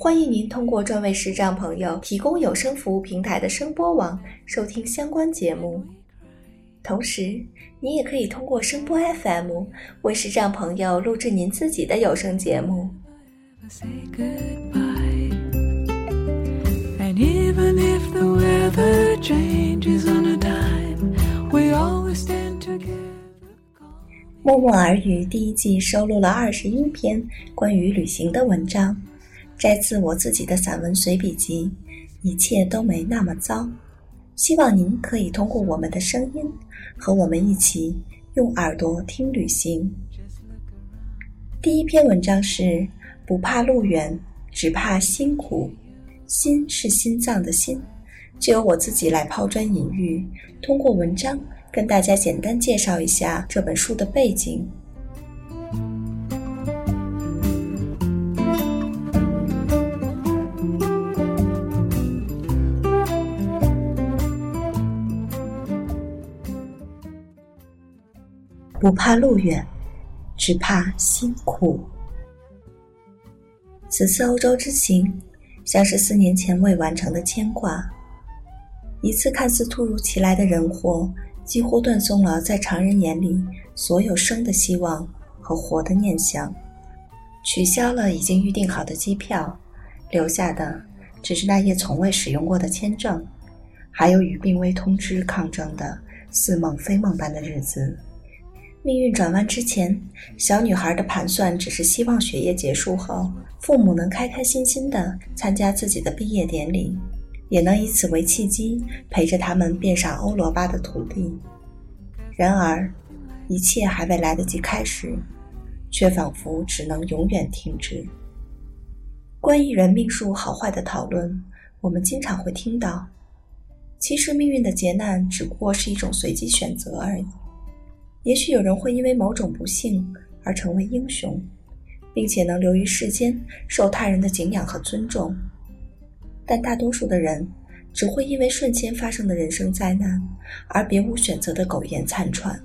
欢迎您通过专为视障朋友提供有声服务平台的声波网收听相关节目。同时，您也可以通过声波 FM 为视障朋友录制您自己的有声节目。默默耳语第一季收录了二十一篇关于旅行的文章。摘自我自己的散文随笔集，一切都没那么糟。希望您可以通过我们的声音，和我们一起用耳朵听旅行。第一篇文章是“不怕路远，只怕辛苦”。心是心脏的心，就由我自己来抛砖引玉，通过文章跟大家简单介绍一下这本书的背景。不怕路远，只怕辛苦。此次欧洲之行，像是四年前未完成的牵挂。一次看似突如其来的人祸，几乎断送了在常人眼里所有生的希望和活的念想，取消了已经预订好的机票，留下的只是那页从未使用过的签证，还有与病危通知抗争的似梦非梦般的日子。命运转弯之前，小女孩的盘算只是希望学业结束后，父母能开开心心地参加自己的毕业典礼，也能以此为契机陪着他们遍赏欧罗巴的土地。然而，一切还未来得及开始，却仿佛只能永远停止。关于人命数好坏的讨论，我们经常会听到，其实命运的劫难只不过是一种随机选择而已。也许有人会因为某种不幸而成为英雄，并且能留于世间，受他人的敬仰和尊重。但大多数的人只会因为瞬间发生的人生灾难而别无选择的苟延残喘。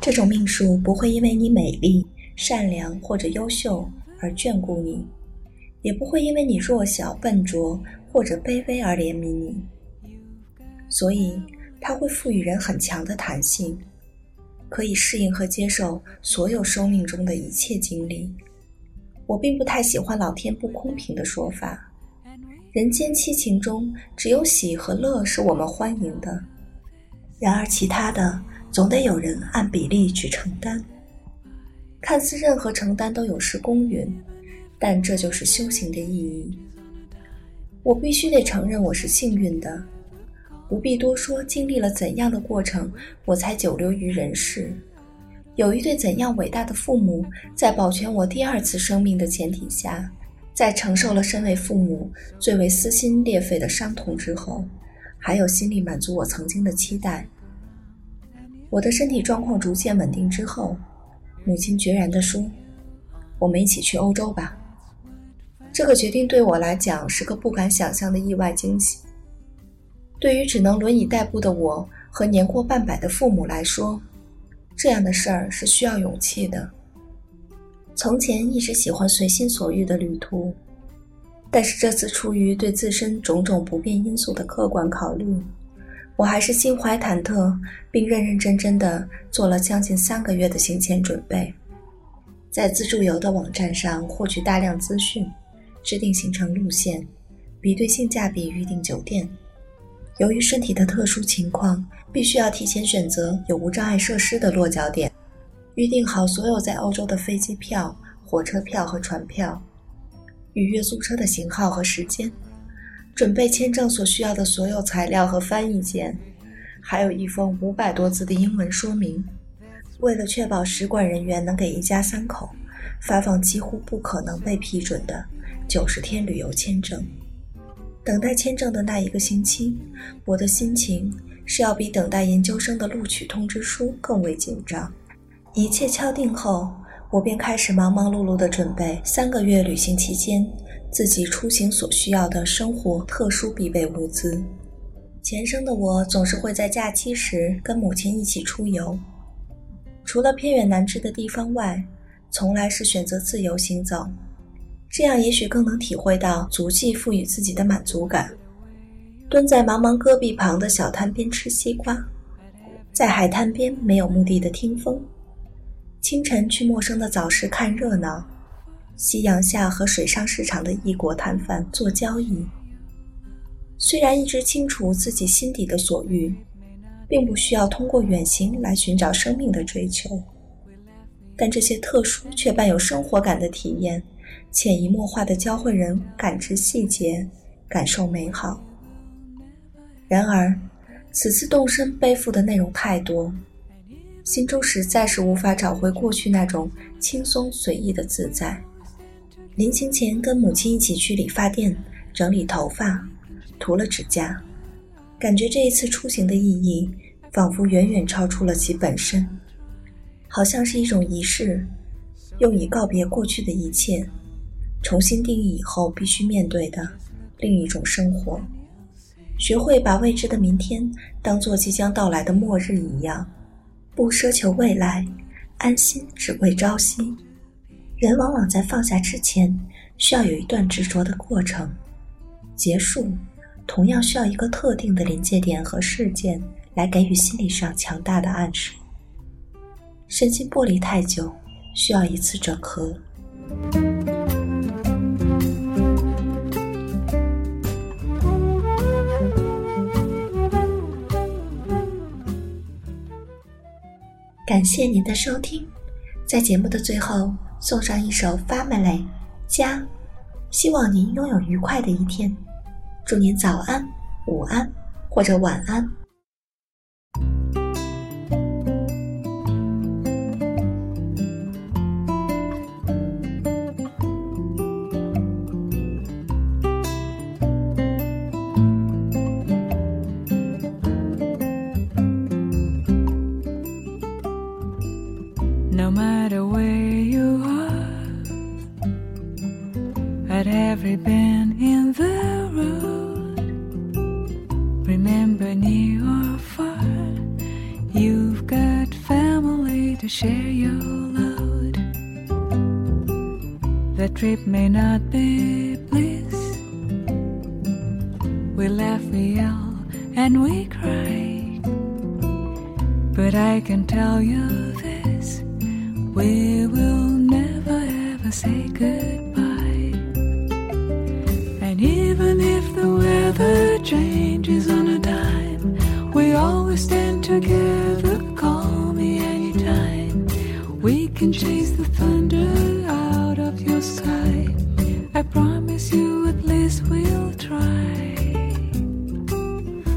这种命数不会因为你美丽、善良或者优秀而眷顾你，也不会因为你弱小、笨拙或者卑微而怜悯你。所以，它会赋予人很强的弹性。可以适应和接受所有生命中的一切经历。我并不太喜欢“老天不公平”的说法。人间七情中，只有喜和乐是我们欢迎的。然而，其他的总得有人按比例去承担。看似任何承担都有失公允，但这就是修行的意义。我必须得承认，我是幸运的。不必多说，经历了怎样的过程，我才久留于人世？有一对怎样伟大的父母，在保全我第二次生命的前提下，在承受了身为父母最为撕心裂肺的伤痛之后，还有心力满足我曾经的期待。我的身体状况逐渐稳定之后，母亲决然地说：“我们一起去欧洲吧。”这个决定对我来讲是个不敢想象的意外惊喜。对于只能轮椅代步的我和年过半百的父母来说，这样的事儿是需要勇气的。从前一直喜欢随心所欲的旅途，但是这次出于对自身种种不便因素的客观考虑，我还是心怀忐忑，并认认真真的做了将近三个月的行前准备，在自助游的网站上获取大量资讯，制定行程路线，比对性价比，预订酒店。由于身体的特殊情况，必须要提前选择有无障碍设施的落脚点，预订好所有在欧洲的飞机票、火车票和船票，预约租车的型号和时间，准备签证所需要的所有材料和翻译件，还有一封五百多字的英文说明。为了确保使馆人员能给一家三口发放几乎不可能被批准的九十天旅游签证。等待签证的那一个星期，我的心情是要比等待研究生的录取通知书更为紧张。一切敲定后，我便开始忙忙碌碌地准备三个月旅行期间自己出行所需要的生活特殊必备物资。前生的我总是会在假期时跟母亲一起出游，除了偏远难治的地方外，从来是选择自由行走。这样也许更能体会到足迹赋予自己的满足感。蹲在茫茫戈壁旁的小滩边吃西瓜，在海滩边没有目的的听风，清晨去陌生的早市看热闹，夕阳下和水上市场的异国摊贩做交易。虽然一直清楚自己心底的所欲，并不需要通过远行来寻找生命的追求，但这些特殊却伴有生活感的体验。潜移默化地教会人感知细节，感受美好。然而，此次动身背负的内容太多，心中实在是无法找回过去那种轻松随意的自在。临行前，跟母亲一起去理发店整理头发，涂了指甲，感觉这一次出行的意义，仿佛远远超出了其本身，好像是一种仪式，用以告别过去的一切。重新定义以后必须面对的另一种生活，学会把未知的明天当做即将到来的末日一样，不奢求未来，安心只为朝夕。人往往在放下之前，需要有一段执着的过程，结束同样需要一个特定的临界点和事件来给予心理上强大的暗示。身心剥离太久，需要一次整合。感谢您的收听，在节目的最后送上一首《Family》家，希望您拥有愉快的一天，祝您早安、午安或者晚安。Share your load. The trip may not be bliss. We laugh, we yell, and we cry. But I can tell you this we will never ever say goodbye. And even if the weather changes on a dime. We always stand together, can chase the thunder out of your sky. I promise you at least we'll try.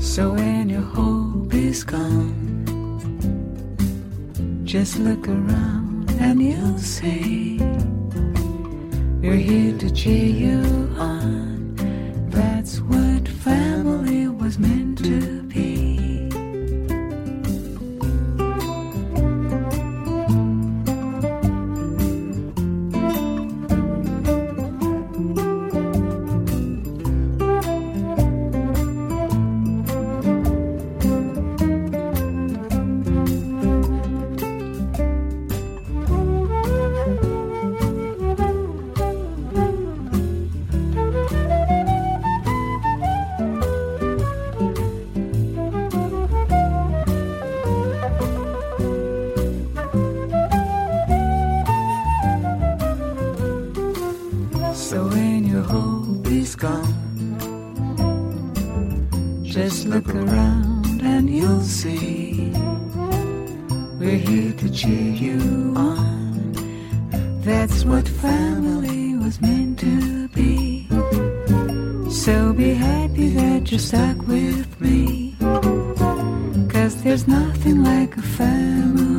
So when your hope is gone, just look around and you'll see we're here to cheer you on. That's what family was meant to Just look around and you'll see we're here to cheer you on. That's what family was meant to be. So be happy that you're stuck with me. Cause there's nothing like a family